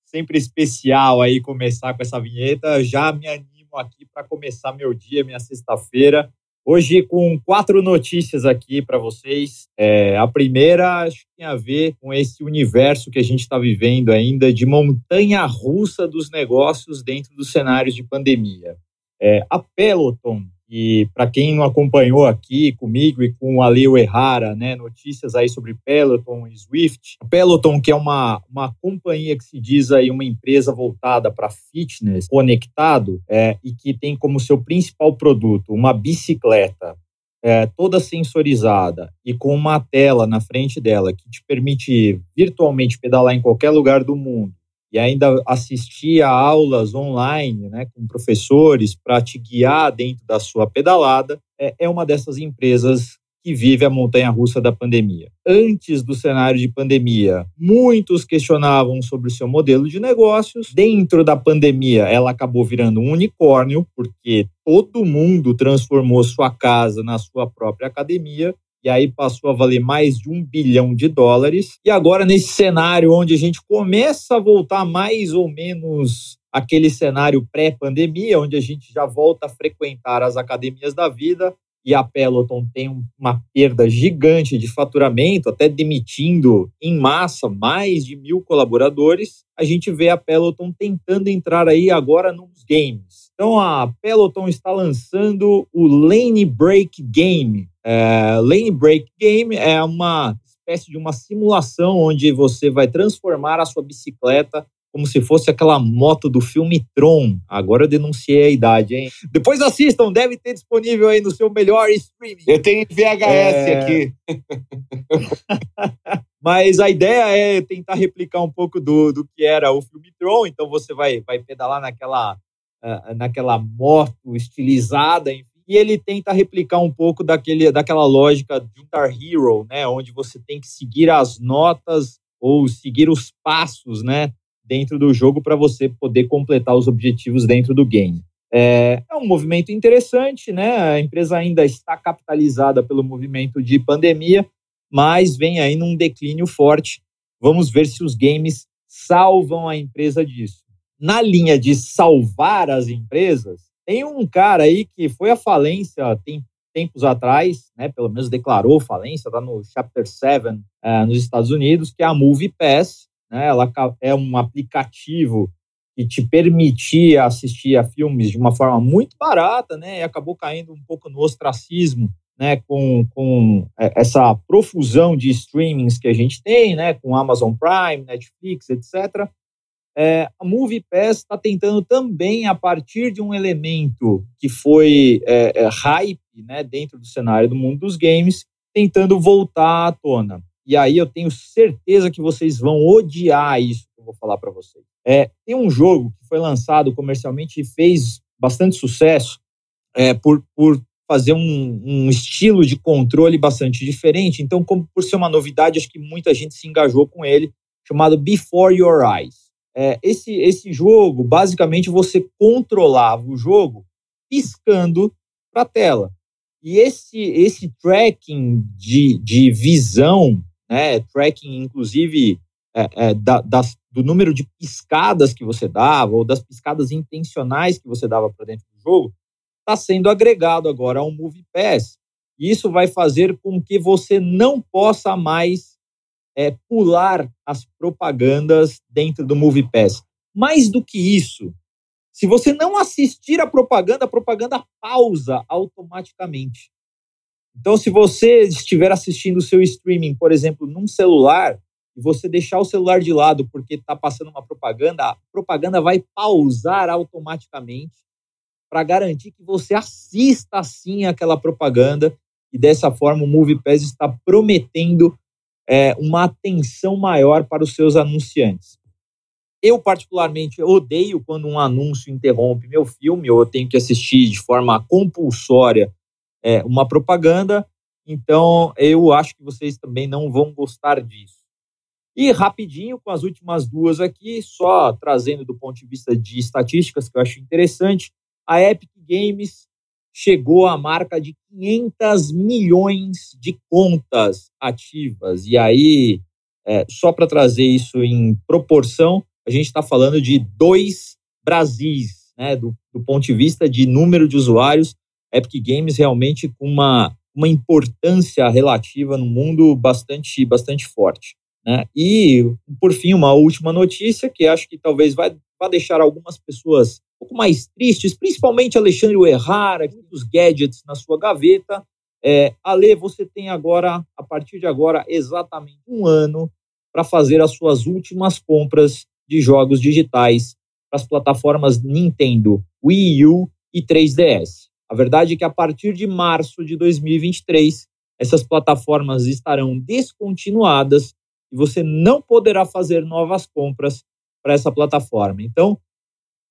Sempre especial aí começar com essa vinheta. Já me animo aqui para começar meu dia, minha sexta-feira. Hoje com quatro notícias aqui para vocês. É, a primeira acho que tem a ver com esse universo que a gente está vivendo ainda de montanha russa dos negócios dentro dos cenários de pandemia. É, a Peloton e para quem não acompanhou aqui comigo e com o Aleu Errara, né, notícias aí sobre Peloton e Swift. A Peloton, que é uma, uma companhia que se diz aí uma empresa voltada para fitness conectado é, e que tem como seu principal produto uma bicicleta é, toda sensorizada e com uma tela na frente dela que te permite virtualmente pedalar em qualquer lugar do mundo e ainda assistir a aulas online né, com professores para te guiar dentro da sua pedalada, é, é uma dessas empresas que vive a montanha russa da pandemia. Antes do cenário de pandemia, muitos questionavam sobre o seu modelo de negócios. Dentro da pandemia, ela acabou virando um unicórnio, porque todo mundo transformou sua casa na sua própria academia e aí passou a valer mais de um bilhão de dólares. E agora, nesse cenário onde a gente começa a voltar mais ou menos aquele cenário pré-pandemia, onde a gente já volta a frequentar as academias da vida, e a Peloton tem uma perda gigante de faturamento, até demitindo em massa mais de mil colaboradores, a gente vê a Peloton tentando entrar aí agora nos games. Então a Peloton está lançando o Lane Break Game, é, Lane Break Game é uma espécie de uma simulação onde você vai transformar a sua bicicleta como se fosse aquela moto do filme Tron. Agora eu denunciei a idade, hein? Depois assistam, deve ter disponível aí no seu melhor streaming. Eu tenho VHS é... aqui. Mas a ideia é tentar replicar um pouco do, do que era o filme Tron. Então você vai, vai pedalar naquela, uh, naquela moto estilizada, enfim e ele tenta replicar um pouco daquele, daquela lógica de Guitar Hero, né, onde você tem que seguir as notas ou seguir os passos, né, dentro do jogo para você poder completar os objetivos dentro do game. É, é, um movimento interessante, né? A empresa ainda está capitalizada pelo movimento de pandemia, mas vem aí num declínio forte. Vamos ver se os games salvam a empresa disso. Na linha de salvar as empresas, tem um cara aí que foi à falência tem tempos atrás, né, pelo menos declarou falência, está no Chapter 7 uh, é, nos Estados Unidos, que é a Movie Pass. Né, ela é um aplicativo que te permitia assistir a filmes de uma forma muito barata, né, e acabou caindo um pouco no ostracismo, né, com, com é, essa profusão de streamings que a gente tem, né, com Amazon Prime, Netflix, etc. É, a Movie Pass está tentando também, a partir de um elemento que foi é, é, hype né, dentro do cenário do mundo dos games, tentando voltar à tona. E aí eu tenho certeza que vocês vão odiar isso que eu vou falar para vocês. É, tem um jogo que foi lançado comercialmente e fez bastante sucesso é, por, por fazer um, um, estilo de controle bastante diferente. Então, como por ser uma novidade, acho que muita gente se engajou com ele, chamado Before Your Eyes. É, esse, esse jogo, basicamente, você controlava o jogo piscando para a tela. E esse, esse tracking de, de visão, né, tracking, inclusive, é, é, da, das, do número de piscadas que você dava, ou das piscadas intencionais que você dava para dentro do jogo, está sendo agregado agora ao Movie Pass. E isso vai fazer com que você não possa mais é, pular as propagandas dentro do Movie Pass. Mais do que isso, se você não assistir a propaganda, a propaganda pausa automaticamente. Então, se você estiver assistindo o seu streaming, por exemplo, num celular, e você deixar o celular de lado porque está passando uma propaganda, a propaganda vai pausar automaticamente para garantir que você assista sim aquela propaganda. E dessa forma, o Movie Pass está prometendo é, uma atenção maior para os seus anunciantes. Eu, particularmente, odeio quando um anúncio interrompe meu filme, ou eu tenho que assistir de forma compulsória é, uma propaganda, então eu acho que vocês também não vão gostar disso. E rapidinho, com as últimas duas aqui, só trazendo do ponto de vista de estatísticas, que eu acho interessante, a Epic Games chegou à marca de 500 milhões de contas ativas. E aí, é, só para trazer isso em proporção, a gente está falando de dois Brasis, né, do, do, ponto de vista de número de usuários. Epic Games realmente com uma, uma importância relativa no mundo bastante, bastante forte. Né? E, por fim, uma última notícia que acho que talvez vai, vai deixar algumas pessoas pouco mais tristes, principalmente Alexandre Errara, muitos gadgets na sua gaveta. É, Ale, você tem agora, a partir de agora, exatamente um ano para fazer as suas últimas compras de jogos digitais para as plataformas Nintendo, Wii U e 3DS. A verdade é que a partir de março de 2023, essas plataformas estarão descontinuadas e você não poderá fazer novas compras para essa plataforma. Então,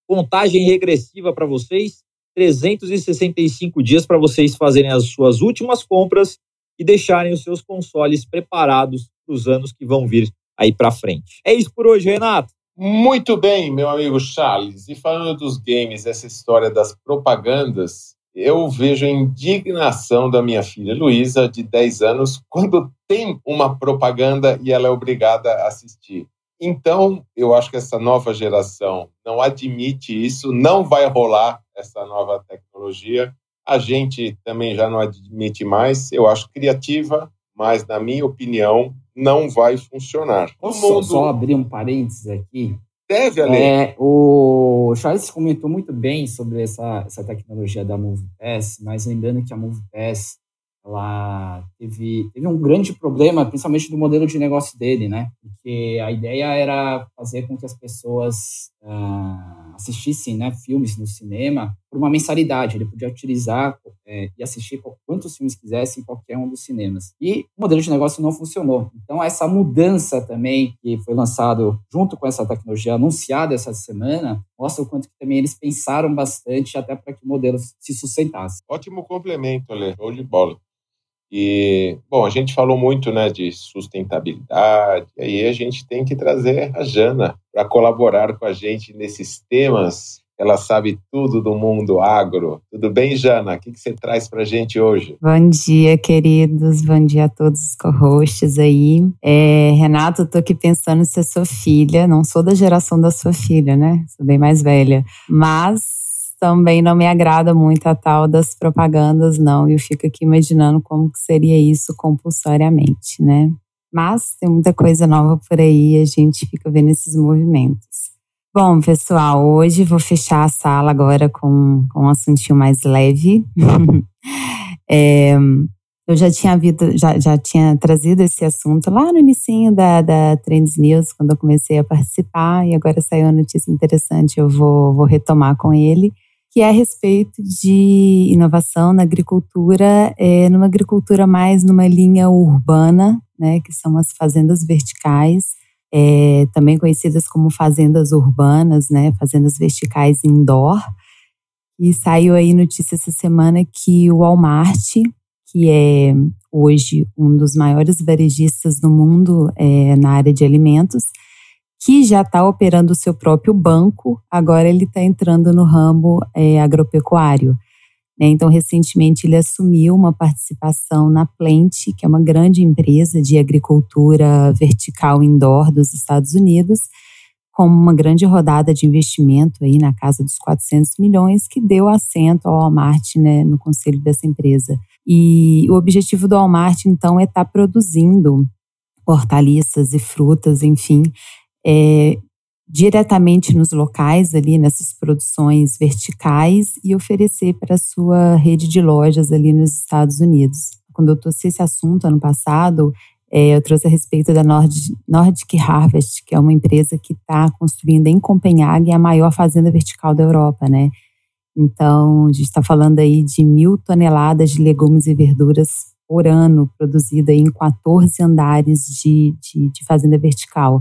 contagem regressiva para vocês, 365 dias para vocês fazerem as suas últimas compras e deixarem os seus consoles preparados para os anos que vão vir aí para frente. É isso por hoje, Renato. Muito bem, meu amigo Charles. E falando dos games, essa história das propagandas, eu vejo a indignação da minha filha Luísa, de 10 anos, quando tem uma propaganda e ela é obrigada a assistir. Então, eu acho que essa nova geração não admite isso, não vai rolar essa nova tecnologia. A gente também já não admite mais. Eu acho criativa, mas, na minha opinião, não vai funcionar. Posso mundo... só abrir um parênteses aqui? Deve, Ale. É, o Charles comentou muito bem sobre essa, essa tecnologia da MovePass, mas lembrando que a MovePass ela teve, teve um grande problema, principalmente do modelo de negócio dele, né? Porque a ideia era fazer com que as pessoas uh, assistissem né, filmes no cinema por uma mensalidade. Ele podia utilizar é, e assistir quantos filmes quisesse em qualquer um dos cinemas. E o modelo de negócio não funcionou. Então, essa mudança também, que foi lançado junto com essa tecnologia anunciada essa semana, mostra o quanto que também eles pensaram bastante até para que o modelo se sustentasse. Ótimo complemento, Ale. Show de bola. E, bom, a gente falou muito né, de sustentabilidade, e aí a gente tem que trazer a Jana para colaborar com a gente nesses temas. Ela sabe tudo do mundo agro. Tudo bem, Jana? O que, você traz para a gente hoje? Bom dia, queridos. Bom dia a todos os co-hosts aí. É, Renato, estou aqui pensando se eu sou filha. Não sou da geração da sua filha, né? Sou bem mais velha. Mas também não me agrada muito a tal das propagandas, não. Eu fico aqui imaginando como que seria isso compulsoriamente, né? Mas tem muita coisa nova por aí, a gente fica vendo esses movimentos. Bom, pessoal, hoje vou fechar a sala agora com, com um assuntinho mais leve. é, eu já tinha, visto, já, já tinha trazido esse assunto lá no início da, da Trends News, quando eu comecei a participar, e agora saiu uma notícia interessante, eu vou, vou retomar com ele, que é a respeito de inovação na agricultura, é, numa agricultura mais numa linha urbana, né, que são as fazendas verticais, é, também conhecidas como fazendas urbanas, né, fazendas verticais indoor. E saiu aí notícia essa semana que o Walmart, que é hoje um dos maiores varejistas do mundo é, na área de alimentos, que já está operando o seu próprio banco, agora ele está entrando no ramo é, agropecuário. Né? Então, recentemente, ele assumiu uma participação na Plant, que é uma grande empresa de agricultura vertical indoor dos Estados Unidos, com uma grande rodada de investimento aí na casa dos 400 milhões, que deu assento ao Walmart né, no conselho dessa empresa. E o objetivo do Walmart, então, é estar tá produzindo hortaliças e frutas, enfim, é, diretamente nos locais ali nessas produções verticais e oferecer para a sua rede de lojas ali nos Estados Unidos. Quando eu trouxe esse assunto ano passado, é, eu trouxe a respeito da Nord, Nordic Harvest, que é uma empresa que está construindo em Copenhague a maior fazenda vertical da Europa, né? Então, a gente está falando aí de mil toneladas de legumes e verduras por ano, produzida em 14 andares de, de, de fazenda vertical.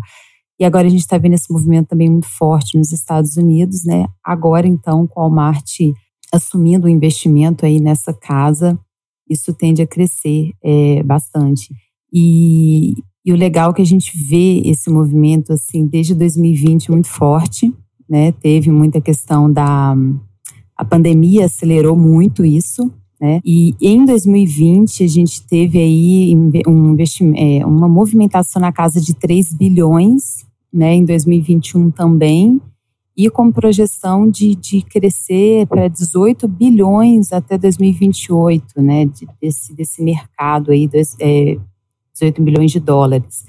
E agora a gente está vendo esse movimento também muito forte nos Estados Unidos, né? Agora, então, com o Walmart assumindo o investimento aí nessa casa, isso tende a crescer é, bastante. E, e o legal é que a gente vê esse movimento, assim, desde 2020 muito forte, né? Teve muita questão da... A pandemia acelerou muito isso, né? E em 2020 a gente teve aí um é, uma movimentação na casa de 3 bilhões né, em 2021 também, e com projeção de, de crescer para 18 bilhões até 2028, né, desse, desse mercado aí, dos, é, 18 bilhões de dólares.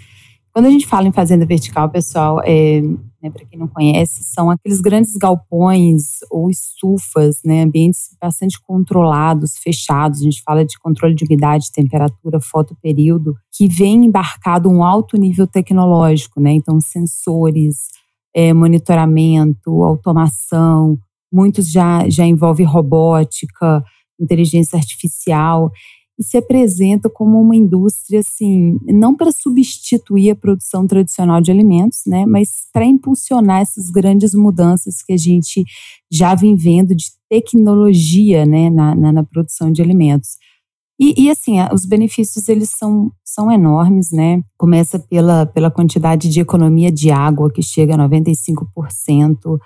Quando a gente fala em fazenda vertical, pessoal, é, né, para quem não conhece, são aqueles grandes galpões ou estufas, né, ambientes bastante controlados, fechados. A gente fala de controle de umidade, temperatura, fotoperíodo, que vem embarcado um alto nível tecnológico, né, então sensores, é, monitoramento, automação, muitos já, já envolvem robótica, inteligência artificial e se apresenta como uma indústria, assim, não para substituir a produção tradicional de alimentos, né, mas para impulsionar essas grandes mudanças que a gente já vem vendo de tecnologia, né, na, na, na produção de alimentos. E, e, assim, os benefícios eles são, são enormes, né? Começa pela, pela quantidade de economia de água, que chega a 95%,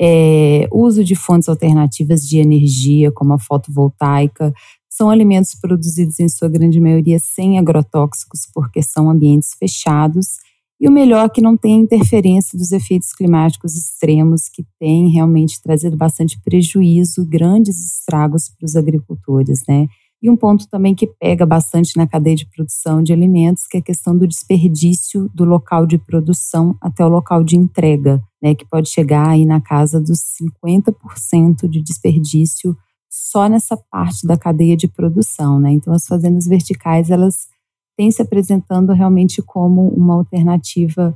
é, uso de fontes alternativas de energia, como a fotovoltaica, são alimentos produzidos em sua grande maioria sem agrotóxicos, porque são ambientes fechados. E o melhor é que não tem interferência dos efeitos climáticos extremos, que têm realmente trazido bastante prejuízo, grandes estragos para os agricultores, né? E um ponto também que pega bastante na cadeia de produção de alimentos, que é a questão do desperdício do local de produção até o local de entrega, né, que pode chegar aí na casa dos 50% de desperdício só nessa parte da cadeia de produção, né? Então as fazendas verticais elas têm se apresentando realmente como uma alternativa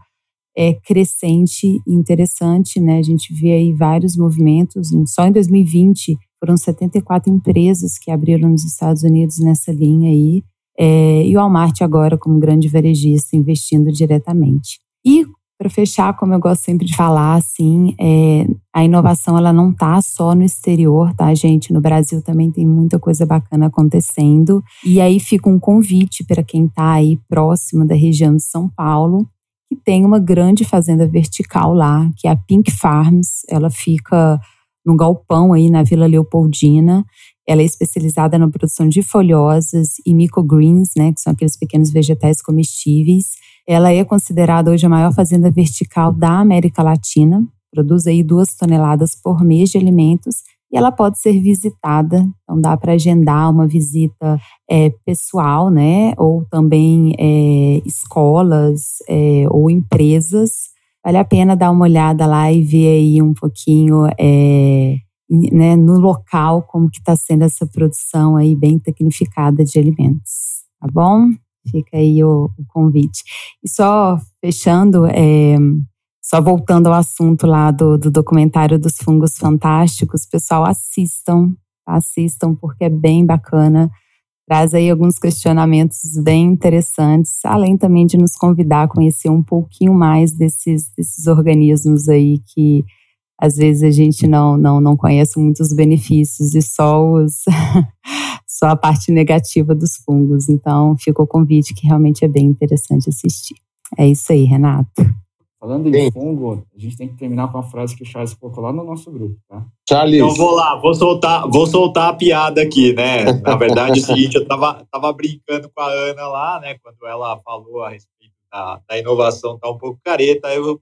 é, crescente e interessante, né? A gente vê aí vários movimentos. Só em 2020 foram 74 empresas que abriram nos Estados Unidos nessa linha aí. É, e o Walmart agora como grande varejista investindo diretamente. E para fechar, como eu gosto sempre de falar, assim, é, a inovação ela não está só no exterior, tá, gente? No Brasil também tem muita coisa bacana acontecendo. E aí fica um convite para quem está aí próximo da região de São Paulo, que tem uma grande fazenda vertical lá, que é a Pink Farms. Ela fica no galpão aí na Vila Leopoldina. Ela é especializada na produção de folhosas e microgreens, né, que são aqueles pequenos vegetais comestíveis. Ela é considerada hoje a maior fazenda vertical da América Latina, produz aí duas toneladas por mês de alimentos e ela pode ser visitada. Então dá para agendar uma visita é, pessoal, né? Ou também é, escolas é, ou empresas. Vale a pena dar uma olhada lá e ver aí um pouquinho é, né, no local como que está sendo essa produção aí bem tecnificada de alimentos, tá bom? Fica aí o, o convite. E só fechando, é, só voltando ao assunto lá do, do documentário dos fungos fantásticos, pessoal, assistam, assistam porque é bem bacana. Traz aí alguns questionamentos bem interessantes, além também de nos convidar a conhecer um pouquinho mais desses, desses organismos aí que às vezes a gente não, não, não conhece muitos benefícios e só, os, só a parte negativa dos fungos. Então, fica o convite que realmente é bem interessante assistir. É isso aí, Renato. Falando em Sim. fungo, a gente tem que terminar com a frase que o Charles colocou lá no nosso grupo, tá? Charles. Então vou lá, vou soltar, vou soltar a piada aqui, né? Na verdade, é o seguinte, eu tava, tava brincando com a Ana lá, né? Quando ela falou a respeito da, da inovação tá um pouco careta, eu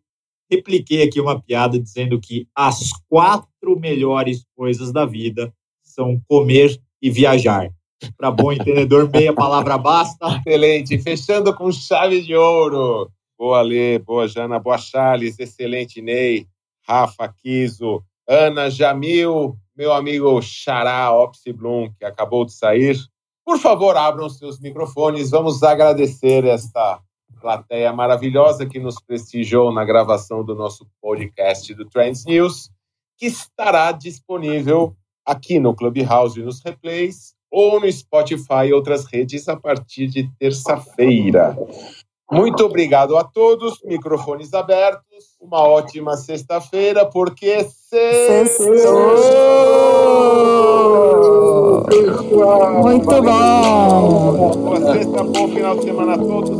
repliquei aqui uma piada dizendo que as quatro melhores coisas da vida são comer e viajar. Para bom entendedor, meia palavra basta. Excelente. Fechando com chave de ouro. Boa Lê, boa Jana, boa Charles, excelente Ney, Rafa Kiso, Ana Jamil, meu amigo Xará Opsi Blum, que acabou de sair. Por favor, abram seus microfones. Vamos agradecer esta plateia maravilhosa que nos prestigiou na gravação do nosso podcast do Trends News, que estará disponível aqui no Clubhouse nos replays ou no Spotify e outras redes a partir de terça-feira. Muito obrigado a todos, microfones abertos. Uma ótima sexta-feira, porque sextou! Muito bom! Boa sexta, bom final de semana a todos.